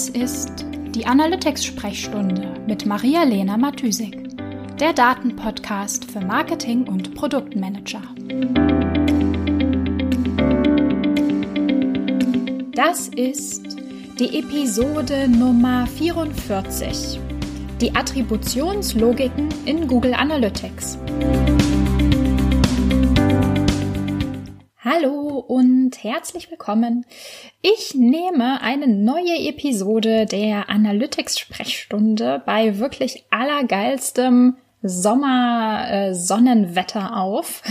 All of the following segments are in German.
Das ist die Analytics-Sprechstunde mit Maria-Lena Matysik, der Datenpodcast für Marketing und Produktmanager. Das ist die Episode Nummer 44. Die Attributionslogiken in Google Analytics. Hallo und herzlich willkommen. Ich nehme eine neue Episode der Analytics-Sprechstunde bei wirklich allergeilstem Sommer-Sonnenwetter äh, auf.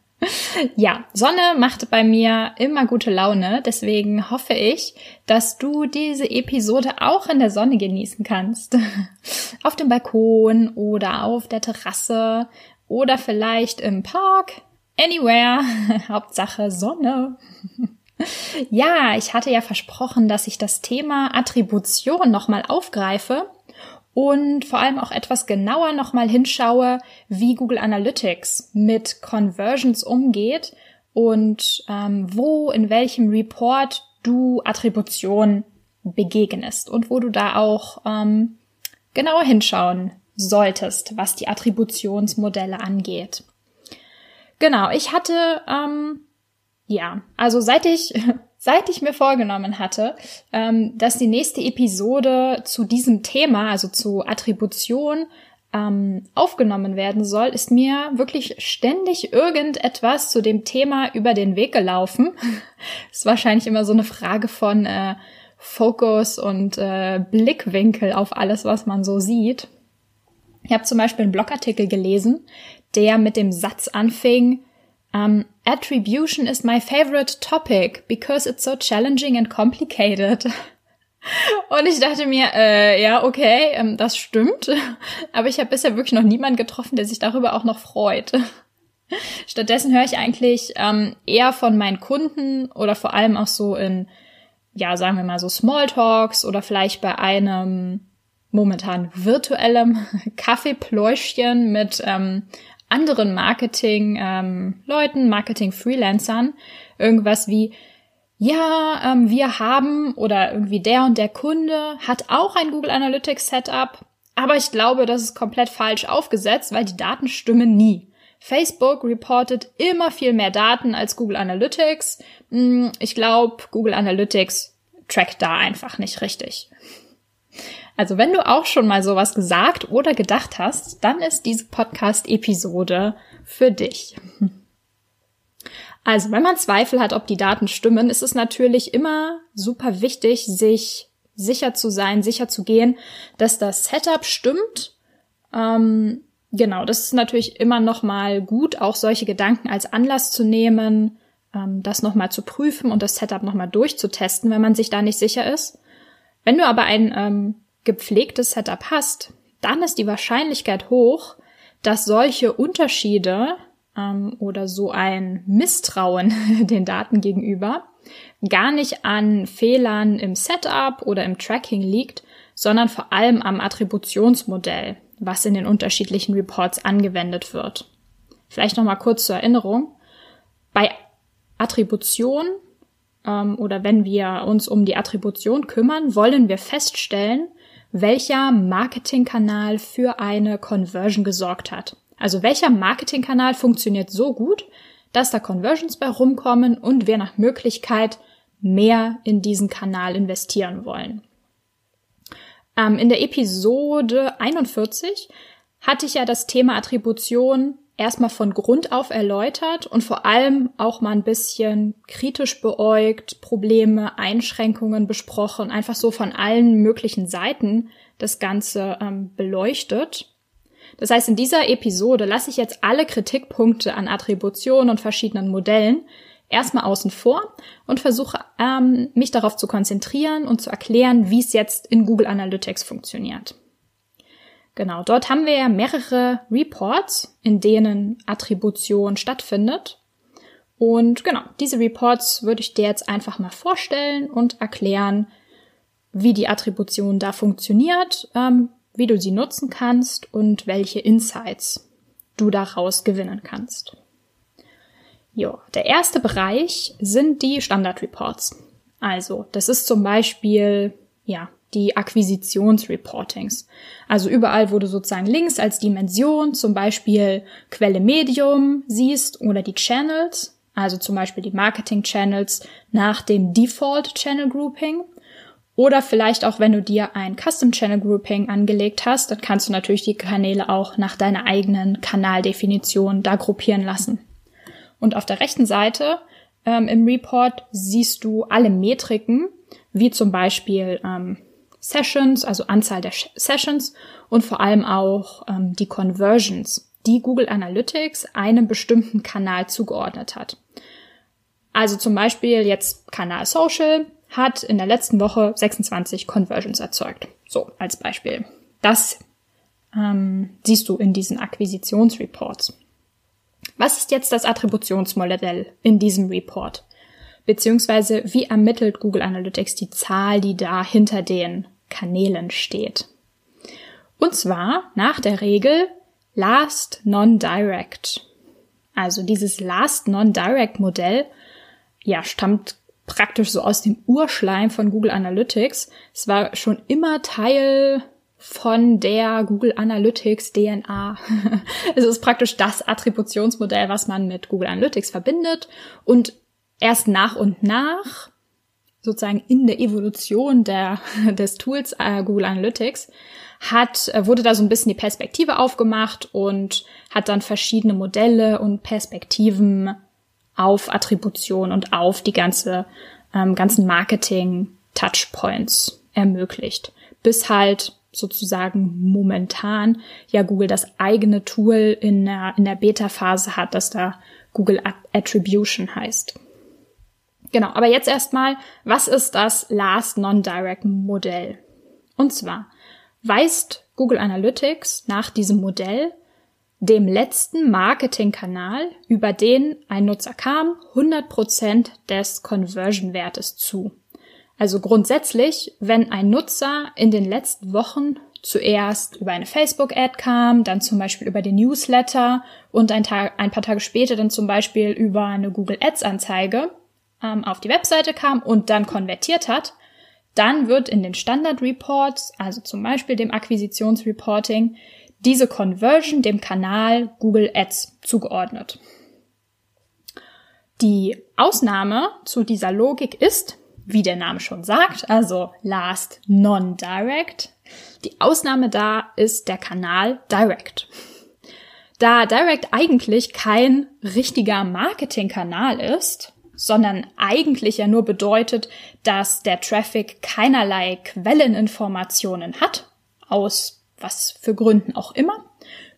ja, Sonne macht bei mir immer gute Laune, deswegen hoffe ich, dass du diese Episode auch in der Sonne genießen kannst. auf dem Balkon oder auf der Terrasse oder vielleicht im Park Anywhere, Hauptsache Sonne. ja, ich hatte ja versprochen, dass ich das Thema Attribution nochmal aufgreife und vor allem auch etwas genauer nochmal hinschaue, wie Google Analytics mit Conversions umgeht und ähm, wo in welchem Report du Attribution begegnest und wo du da auch ähm, genauer hinschauen solltest, was die Attributionsmodelle angeht. Genau, ich hatte, ähm, ja, also seit ich, seit ich mir vorgenommen hatte, ähm, dass die nächste Episode zu diesem Thema, also zu Attribution, ähm, aufgenommen werden soll, ist mir wirklich ständig irgendetwas zu dem Thema über den Weg gelaufen. ist wahrscheinlich immer so eine Frage von äh, Fokus und äh, Blickwinkel auf alles, was man so sieht. Ich habe zum Beispiel einen Blogartikel gelesen, der mit dem Satz anfing, um, ähm, Attribution is my favorite topic because it's so challenging and complicated. Und ich dachte mir, äh, ja, okay, ähm, das stimmt. Aber ich habe bisher wirklich noch niemanden getroffen, der sich darüber auch noch freut. Stattdessen höre ich eigentlich ähm, eher von meinen Kunden oder vor allem auch so in, ja, sagen wir mal so Smalltalks oder vielleicht bei einem momentan virtuellem Kaffeepläuschchen mit ähm, anderen Marketing-Leuten, ähm, Marketing-Freelancern irgendwas wie, ja, ähm, wir haben oder irgendwie der und der Kunde hat auch ein Google Analytics Setup, aber ich glaube, das ist komplett falsch aufgesetzt, weil die Daten stimmen nie. Facebook reportet immer viel mehr Daten als Google Analytics. Hm, ich glaube, Google Analytics trackt da einfach nicht richtig. Also wenn du auch schon mal sowas gesagt oder gedacht hast, dann ist diese Podcast-Episode für dich. Also wenn man Zweifel hat, ob die Daten stimmen, ist es natürlich immer super wichtig, sich sicher zu sein, sicher zu gehen, dass das Setup stimmt. Ähm, genau, das ist natürlich immer noch mal gut, auch solche Gedanken als Anlass zu nehmen, ähm, das noch mal zu prüfen und das Setup noch mal durchzutesten, wenn man sich da nicht sicher ist. Wenn du aber ein ähm, gepflegtes Setup hast, dann ist die Wahrscheinlichkeit hoch, dass solche Unterschiede ähm, oder so ein Misstrauen den Daten gegenüber gar nicht an Fehlern im Setup oder im Tracking liegt, sondern vor allem am Attributionsmodell, was in den unterschiedlichen Reports angewendet wird. Vielleicht noch mal kurz zur Erinnerung. Bei Attribution ähm, oder wenn wir uns um die Attribution kümmern, wollen wir feststellen, welcher Marketingkanal für eine Conversion gesorgt hat. Also welcher Marketingkanal funktioniert so gut, dass da Conversions bei rumkommen und wir nach Möglichkeit mehr in diesen Kanal investieren wollen. Ähm, in der Episode 41 hatte ich ja das Thema Attribution erstmal von Grund auf erläutert und vor allem auch mal ein bisschen kritisch beäugt, Probleme, Einschränkungen besprochen, einfach so von allen möglichen Seiten das Ganze ähm, beleuchtet. Das heißt, in dieser Episode lasse ich jetzt alle Kritikpunkte an Attribution und verschiedenen Modellen erstmal außen vor und versuche ähm, mich darauf zu konzentrieren und zu erklären, wie es jetzt in Google Analytics funktioniert. Genau, dort haben wir ja mehrere Reports, in denen Attribution stattfindet. Und genau, diese Reports würde ich dir jetzt einfach mal vorstellen und erklären, wie die Attribution da funktioniert, ähm, wie du sie nutzen kannst und welche Insights du daraus gewinnen kannst. Jo, der erste Bereich sind die Standard Reports. Also, das ist zum Beispiel ja, die Akquisitionsreportings. Also überall, wo du sozusagen Links als Dimension, zum Beispiel Quelle Medium siehst oder die Channels, also zum Beispiel die Marketing Channels nach dem Default Channel Grouping. Oder vielleicht auch, wenn du dir ein Custom Channel Grouping angelegt hast, dann kannst du natürlich die Kanäle auch nach deiner eigenen Kanaldefinition da gruppieren lassen. Und auf der rechten Seite ähm, im Report siehst du alle Metriken, wie zum Beispiel ähm, Sessions, also Anzahl der Sessions und vor allem auch ähm, die Conversions, die Google Analytics einem bestimmten Kanal zugeordnet hat. Also zum Beispiel jetzt Kanal Social hat in der letzten Woche 26 Conversions erzeugt. So als Beispiel. Das ähm, siehst du in diesen Akquisitionsreports. Was ist jetzt das Attributionsmodell in diesem Report? Beziehungsweise wie ermittelt Google Analytics die Zahl, die da hinter den Kanälen steht? Und zwar nach der Regel Last Non-Direct. Also dieses Last Non-Direct Modell, ja, stammt praktisch so aus dem Urschleim von Google Analytics. Es war schon immer Teil von der Google Analytics DNA. es ist praktisch das Attributionsmodell, was man mit Google Analytics verbindet und erst nach und nach sozusagen in der Evolution der, des Tools äh, Google Analytics hat, äh, wurde da so ein bisschen die Perspektive aufgemacht und hat dann verschiedene Modelle und Perspektiven auf Attribution und auf die ganze, ähm, ganzen Marketing-Touchpoints ermöglicht. Bis halt sozusagen momentan ja Google das eigene Tool in der, in der Beta-Phase hat, das da Google Attribution heißt. Genau, aber jetzt erstmal, was ist das Last Non-Direct Modell? Und zwar weist Google Analytics nach diesem Modell dem letzten Marketingkanal, über den ein Nutzer kam, 100% des Conversion-Wertes zu. Also grundsätzlich, wenn ein Nutzer in den letzten Wochen zuerst über eine Facebook-Ad kam, dann zum Beispiel über den Newsletter und ein, Tag, ein paar Tage später dann zum Beispiel über eine Google Ads-Anzeige ähm, auf die Webseite kam und dann konvertiert hat, dann wird in den Standard-Reports, also zum Beispiel dem Akquisitionsreporting, diese Conversion dem Kanal Google Ads zugeordnet. Die Ausnahme zu dieser Logik ist, wie der Name schon sagt, also Last Non-Direct. Die Ausnahme da ist der Kanal Direct. Da Direct eigentlich kein richtiger Marketingkanal ist, sondern eigentlich ja nur bedeutet, dass der Traffic keinerlei Quelleninformationen hat, aus was für Gründen auch immer,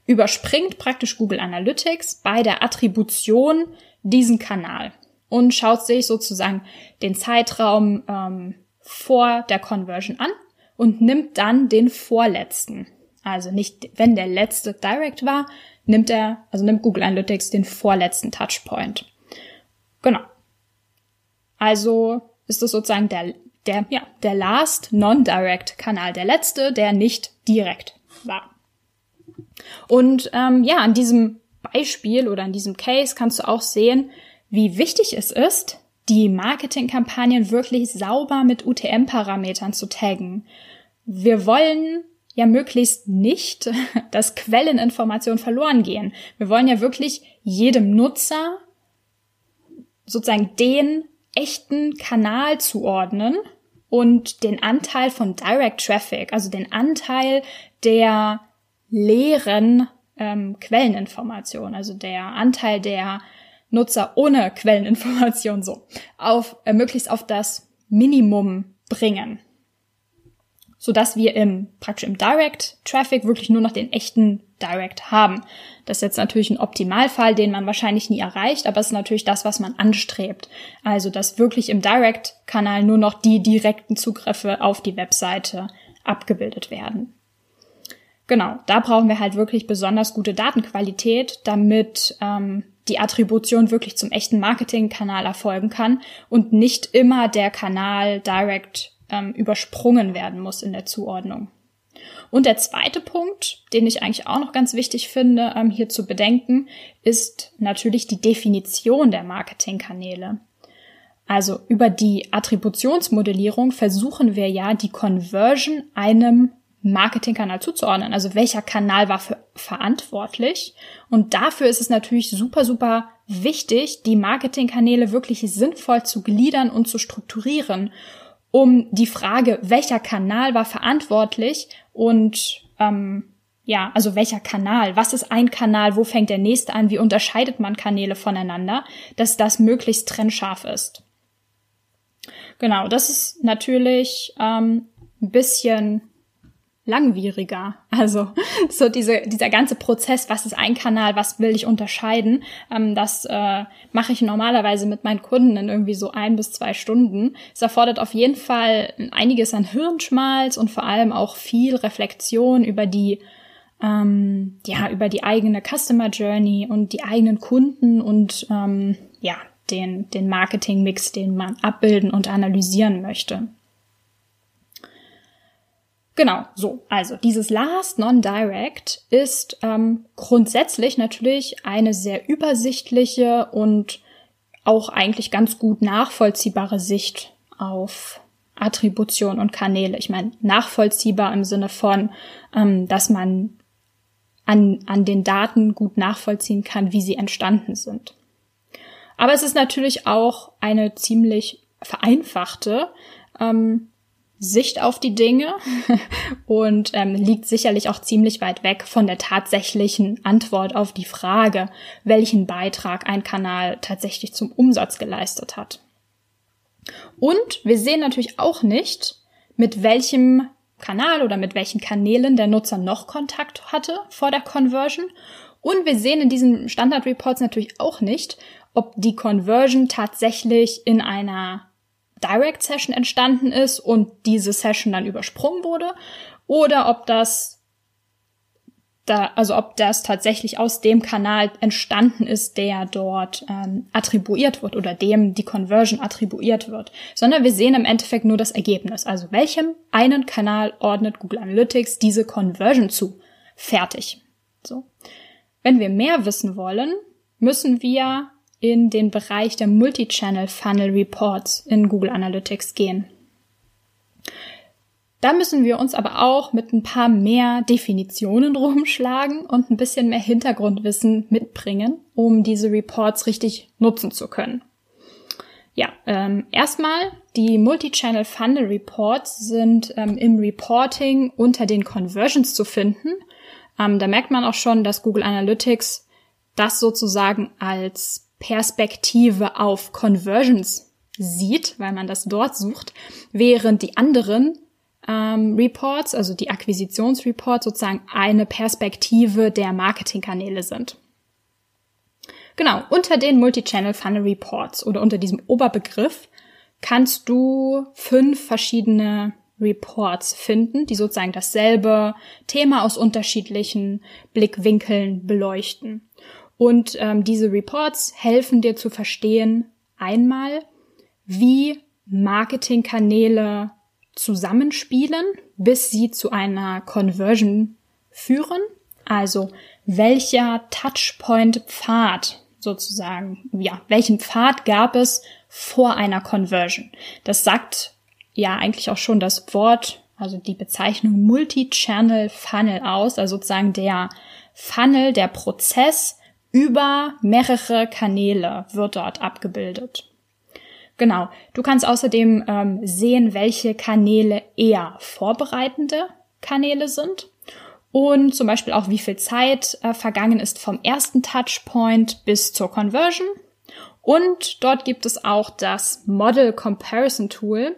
überspringt praktisch Google Analytics bei der Attribution diesen Kanal und schaut sich sozusagen den Zeitraum ähm, vor der Conversion an und nimmt dann den vorletzten. Also nicht, wenn der letzte Direct war, nimmt er, also nimmt Google Analytics den vorletzten Touchpoint. Genau. Also ist das sozusagen der, der, ja, der Last Non-Direct Kanal, der letzte, der nicht direkt war. Und ähm, ja, an diesem Beispiel oder an diesem Case kannst du auch sehen, wie wichtig es ist, die Marketingkampagnen wirklich sauber mit UTM-Parametern zu taggen. Wir wollen ja möglichst nicht, dass Quelleninformationen verloren gehen. Wir wollen ja wirklich jedem Nutzer sozusagen den echten Kanal zuordnen und den Anteil von Direct Traffic, also den Anteil der leeren ähm, Quelleninformation, also der Anteil der Nutzer ohne Quelleninformation so auf äh, möglichst auf das Minimum bringen, so dass wir im praktisch im Direct Traffic wirklich nur noch den echten Direct haben. Das ist jetzt natürlich ein Optimalfall, den man wahrscheinlich nie erreicht, aber es ist natürlich das, was man anstrebt. Also, dass wirklich im Direct-Kanal nur noch die direkten Zugriffe auf die Webseite abgebildet werden. Genau, da brauchen wir halt wirklich besonders gute Datenqualität, damit ähm, die Attribution wirklich zum echten Marketingkanal erfolgen kann und nicht immer der Kanal direct ähm, übersprungen werden muss in der Zuordnung. Und der zweite Punkt, den ich eigentlich auch noch ganz wichtig finde, ähm, hier zu bedenken, ist natürlich die Definition der Marketingkanäle. Also über die Attributionsmodellierung versuchen wir ja, die Conversion einem Marketingkanal zuzuordnen. Also welcher Kanal war für verantwortlich? Und dafür ist es natürlich super, super wichtig, die Marketingkanäle wirklich sinnvoll zu gliedern und zu strukturieren, um die Frage, welcher Kanal war verantwortlich und ähm, ja, also welcher Kanal, was ist ein Kanal, wo fängt der nächste an, wie unterscheidet man Kanäle voneinander, dass das möglichst trennscharf ist. Genau, das ist natürlich ähm, ein bisschen langwieriger. Also so diese, dieser ganze Prozess, was ist ein Kanal, was will ich unterscheiden, ähm, das äh, mache ich normalerweise mit meinen Kunden in irgendwie so ein bis zwei Stunden. Es erfordert auf jeden Fall einiges an Hirnschmalz und vor allem auch viel Reflexion über die ähm, ja über die eigene Customer Journey und die eigenen Kunden und ähm, ja den den Marketing Mix, den man abbilden und analysieren möchte. Genau, so. Also dieses Last Non-Direct ist ähm, grundsätzlich natürlich eine sehr übersichtliche und auch eigentlich ganz gut nachvollziehbare Sicht auf Attribution und Kanäle. Ich meine, nachvollziehbar im Sinne von, ähm, dass man an, an den Daten gut nachvollziehen kann, wie sie entstanden sind. Aber es ist natürlich auch eine ziemlich vereinfachte, ähm, Sicht auf die Dinge und ähm, liegt sicherlich auch ziemlich weit weg von der tatsächlichen Antwort auf die Frage, welchen Beitrag ein Kanal tatsächlich zum Umsatz geleistet hat. Und wir sehen natürlich auch nicht, mit welchem Kanal oder mit welchen Kanälen der Nutzer noch Kontakt hatte vor der Conversion. Und wir sehen in diesen Standard Reports natürlich auch nicht, ob die Conversion tatsächlich in einer Direct Session entstanden ist und diese Session dann übersprungen wurde oder ob das da, also ob das tatsächlich aus dem Kanal entstanden ist, der dort ähm, attribuiert wird oder dem die Conversion attribuiert wird, sondern wir sehen im Endeffekt nur das Ergebnis. Also welchem einen Kanal ordnet Google Analytics diese Conversion zu? Fertig. So. Wenn wir mehr wissen wollen, müssen wir in den Bereich der Multi-Channel Funnel Reports in Google Analytics gehen. Da müssen wir uns aber auch mit ein paar mehr Definitionen rumschlagen und ein bisschen mehr Hintergrundwissen mitbringen, um diese Reports richtig nutzen zu können. Ja, ähm, erstmal, die Multi-Channel Funnel Reports sind ähm, im Reporting unter den Conversions zu finden. Ähm, da merkt man auch schon, dass Google Analytics das sozusagen als Perspektive auf Conversions sieht, weil man das dort sucht, während die anderen ähm, Reports, also die Akquisitionsreports, sozusagen eine Perspektive der Marketingkanäle sind. Genau, unter den Multi-Channel Funnel Reports oder unter diesem Oberbegriff kannst du fünf verschiedene Reports finden, die sozusagen dasselbe Thema aus unterschiedlichen Blickwinkeln beleuchten. Und ähm, diese Reports helfen dir zu verstehen, einmal, wie Marketingkanäle zusammenspielen, bis sie zu einer Conversion führen. Also welcher Touchpoint-Pfad sozusagen, ja, welchen Pfad gab es vor einer Conversion? Das sagt ja eigentlich auch schon das Wort, also die Bezeichnung Multi-Channel Funnel aus, also sozusagen der Funnel, der Prozess, über mehrere Kanäle wird dort abgebildet. Genau. Du kannst außerdem ähm, sehen, welche Kanäle eher vorbereitende Kanäle sind und zum Beispiel auch, wie viel Zeit äh, vergangen ist vom ersten Touchpoint bis zur Conversion. Und dort gibt es auch das Model Comparison Tool,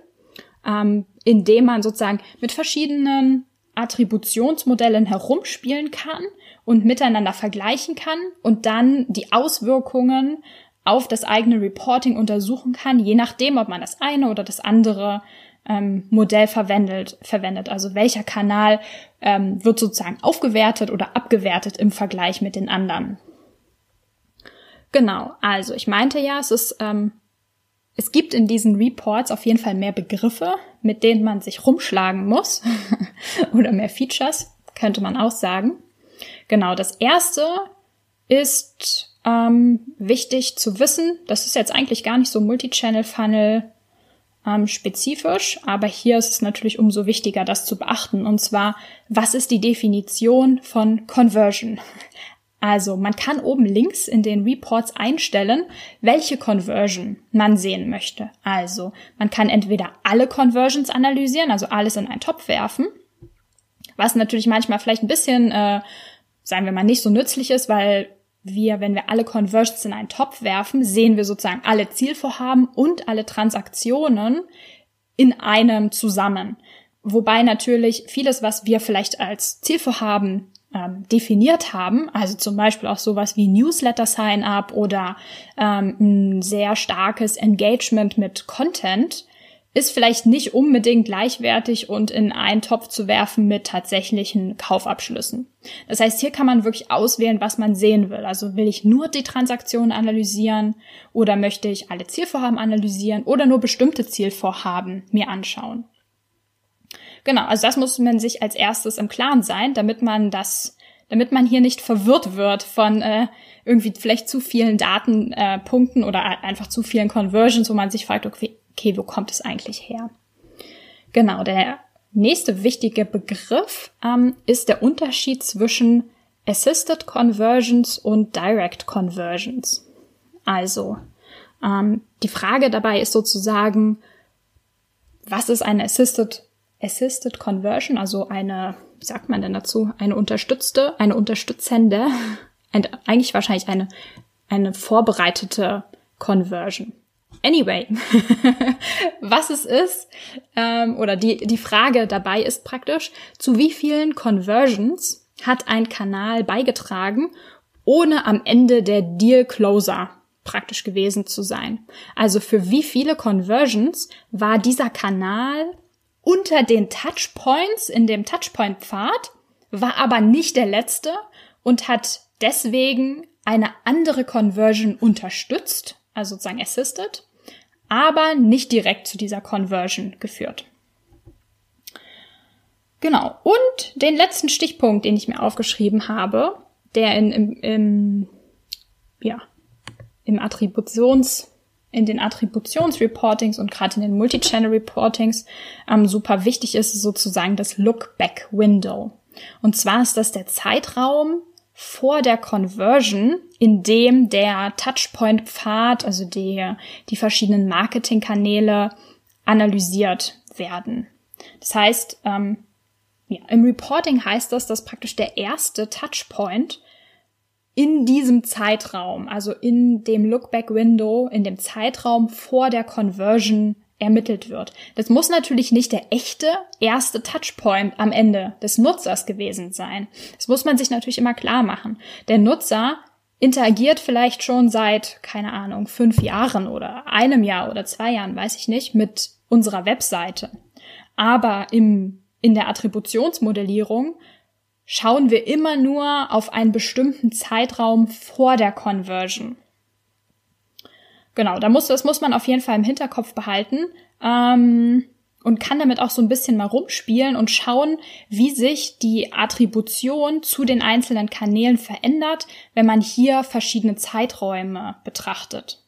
ähm, in dem man sozusagen mit verschiedenen Attributionsmodellen herumspielen kann und miteinander vergleichen kann und dann die Auswirkungen auf das eigene Reporting untersuchen kann, je nachdem, ob man das eine oder das andere ähm, Modell verwendet, verwendet. Also welcher Kanal ähm, wird sozusagen aufgewertet oder abgewertet im Vergleich mit den anderen. Genau, also ich meinte ja, es ist, ähm, es gibt in diesen Reports auf jeden Fall mehr Begriffe, mit denen man sich rumschlagen muss oder mehr Features, könnte man auch sagen. Genau, das erste ist ähm, wichtig zu wissen, das ist jetzt eigentlich gar nicht so Multi-Channel-Funnel ähm, spezifisch, aber hier ist es natürlich umso wichtiger, das zu beachten. Und zwar, was ist die Definition von Conversion? Also man kann oben links in den Reports einstellen, welche Conversion man sehen möchte. Also man kann entweder alle Conversions analysieren, also alles in einen Topf werfen, was natürlich manchmal vielleicht ein bisschen, äh, sagen wir mal, nicht so nützlich ist, weil wir, wenn wir alle Conversions in einen Topf werfen, sehen wir sozusagen alle Zielvorhaben und alle Transaktionen in einem zusammen. Wobei natürlich vieles, was wir vielleicht als Zielvorhaben ähm, definiert haben, also zum Beispiel auch sowas wie Newsletter Sign-up oder ähm, ein sehr starkes Engagement mit Content, ist vielleicht nicht unbedingt gleichwertig und in einen Topf zu werfen mit tatsächlichen Kaufabschlüssen. Das heißt, hier kann man wirklich auswählen, was man sehen will. Also will ich nur die Transaktionen analysieren oder möchte ich alle Zielvorhaben analysieren oder nur bestimmte Zielvorhaben mir anschauen. Genau, also das muss man sich als erstes im Klaren sein, damit man das, damit man hier nicht verwirrt wird von äh, irgendwie vielleicht zu vielen Datenpunkten äh, oder einfach zu vielen Conversions, wo man sich fragt, okay, okay, wo kommt es eigentlich her? Genau, der nächste wichtige Begriff ähm, ist der Unterschied zwischen Assisted Conversions und Direct Conversions. Also, ähm, die Frage dabei ist sozusagen, was ist eine Assisted, Assisted Conversion, also eine, wie sagt man denn dazu, eine unterstützte, eine unterstützende, ein, eigentlich wahrscheinlich eine, eine vorbereitete Conversion. Anyway, was es ist, ähm, oder die, die Frage dabei ist praktisch, zu wie vielen Conversions hat ein Kanal beigetragen, ohne am Ende der Deal Closer praktisch gewesen zu sein. Also für wie viele Conversions war dieser Kanal unter den Touchpoints in dem Touchpoint-Pfad, war aber nicht der letzte und hat deswegen eine andere Conversion unterstützt, also sozusagen assisted, aber nicht direkt zu dieser Conversion geführt. Genau. Und den letzten Stichpunkt, den ich mir aufgeschrieben habe, der in, im, im, ja, im Attributions, in den Attributionsreportings und gerade in den Multi-Channel-Reportings ähm, super wichtig ist, sozusagen das Look-Back-Window. Und zwar ist das der Zeitraum, vor der Conversion, in dem der Touchpoint-Pfad, also die, die verschiedenen Marketingkanäle analysiert werden. Das heißt, ähm, ja, im Reporting heißt das, dass praktisch der erste Touchpoint in diesem Zeitraum, also in dem Lookback-Window, in dem Zeitraum vor der Conversion ermittelt wird. Das muss natürlich nicht der echte erste Touchpoint am Ende des Nutzers gewesen sein. Das muss man sich natürlich immer klar machen. Der Nutzer interagiert vielleicht schon seit, keine Ahnung, fünf Jahren oder einem Jahr oder zwei Jahren, weiß ich nicht, mit unserer Webseite. Aber im, in der Attributionsmodellierung schauen wir immer nur auf einen bestimmten Zeitraum vor der Conversion. Genau, da muss, das muss man auf jeden Fall im Hinterkopf behalten ähm, und kann damit auch so ein bisschen mal rumspielen und schauen, wie sich die Attribution zu den einzelnen Kanälen verändert, wenn man hier verschiedene Zeiträume betrachtet.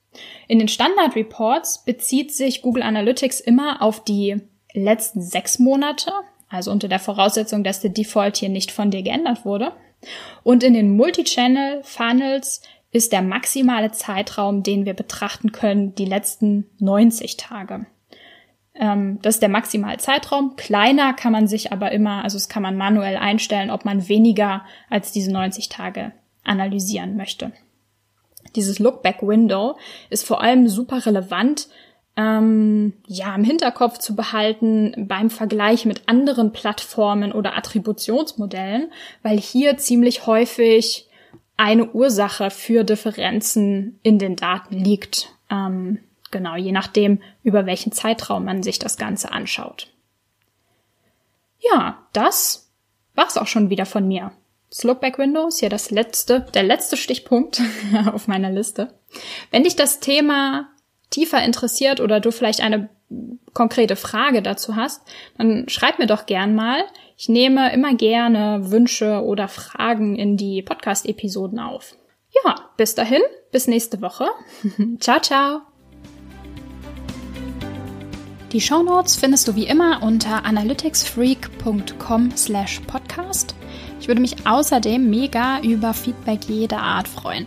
In den Standard Reports bezieht sich Google Analytics immer auf die letzten sechs Monate, also unter der Voraussetzung, dass der Default hier nicht von dir geändert wurde. Und in den Multi-Channel Funnels ist der maximale Zeitraum, den wir betrachten können, die letzten 90 Tage. Ähm, das ist der maximale Zeitraum. Kleiner kann man sich aber immer, also es kann man manuell einstellen, ob man weniger als diese 90 Tage analysieren möchte. Dieses Lookback-Window ist vor allem super relevant, ähm, ja, im Hinterkopf zu behalten beim Vergleich mit anderen Plattformen oder Attributionsmodellen, weil hier ziemlich häufig eine Ursache für Differenzen in den Daten liegt. Ähm, genau, je nachdem, über welchen Zeitraum man sich das Ganze anschaut. Ja, das war's auch schon wieder von mir. Das Lookback Window ist hier das letzte, der letzte Stichpunkt auf meiner Liste. Wenn dich das Thema tiefer interessiert oder du vielleicht eine konkrete Frage dazu hast, dann schreib mir doch gern mal. Ich nehme immer gerne Wünsche oder Fragen in die Podcast-Episoden auf. Ja, bis dahin, bis nächste Woche. ciao, ciao. Die Shownotes findest du wie immer unter analyticsfreak.com slash podcast. Ich würde mich außerdem mega über Feedback jeder Art freuen.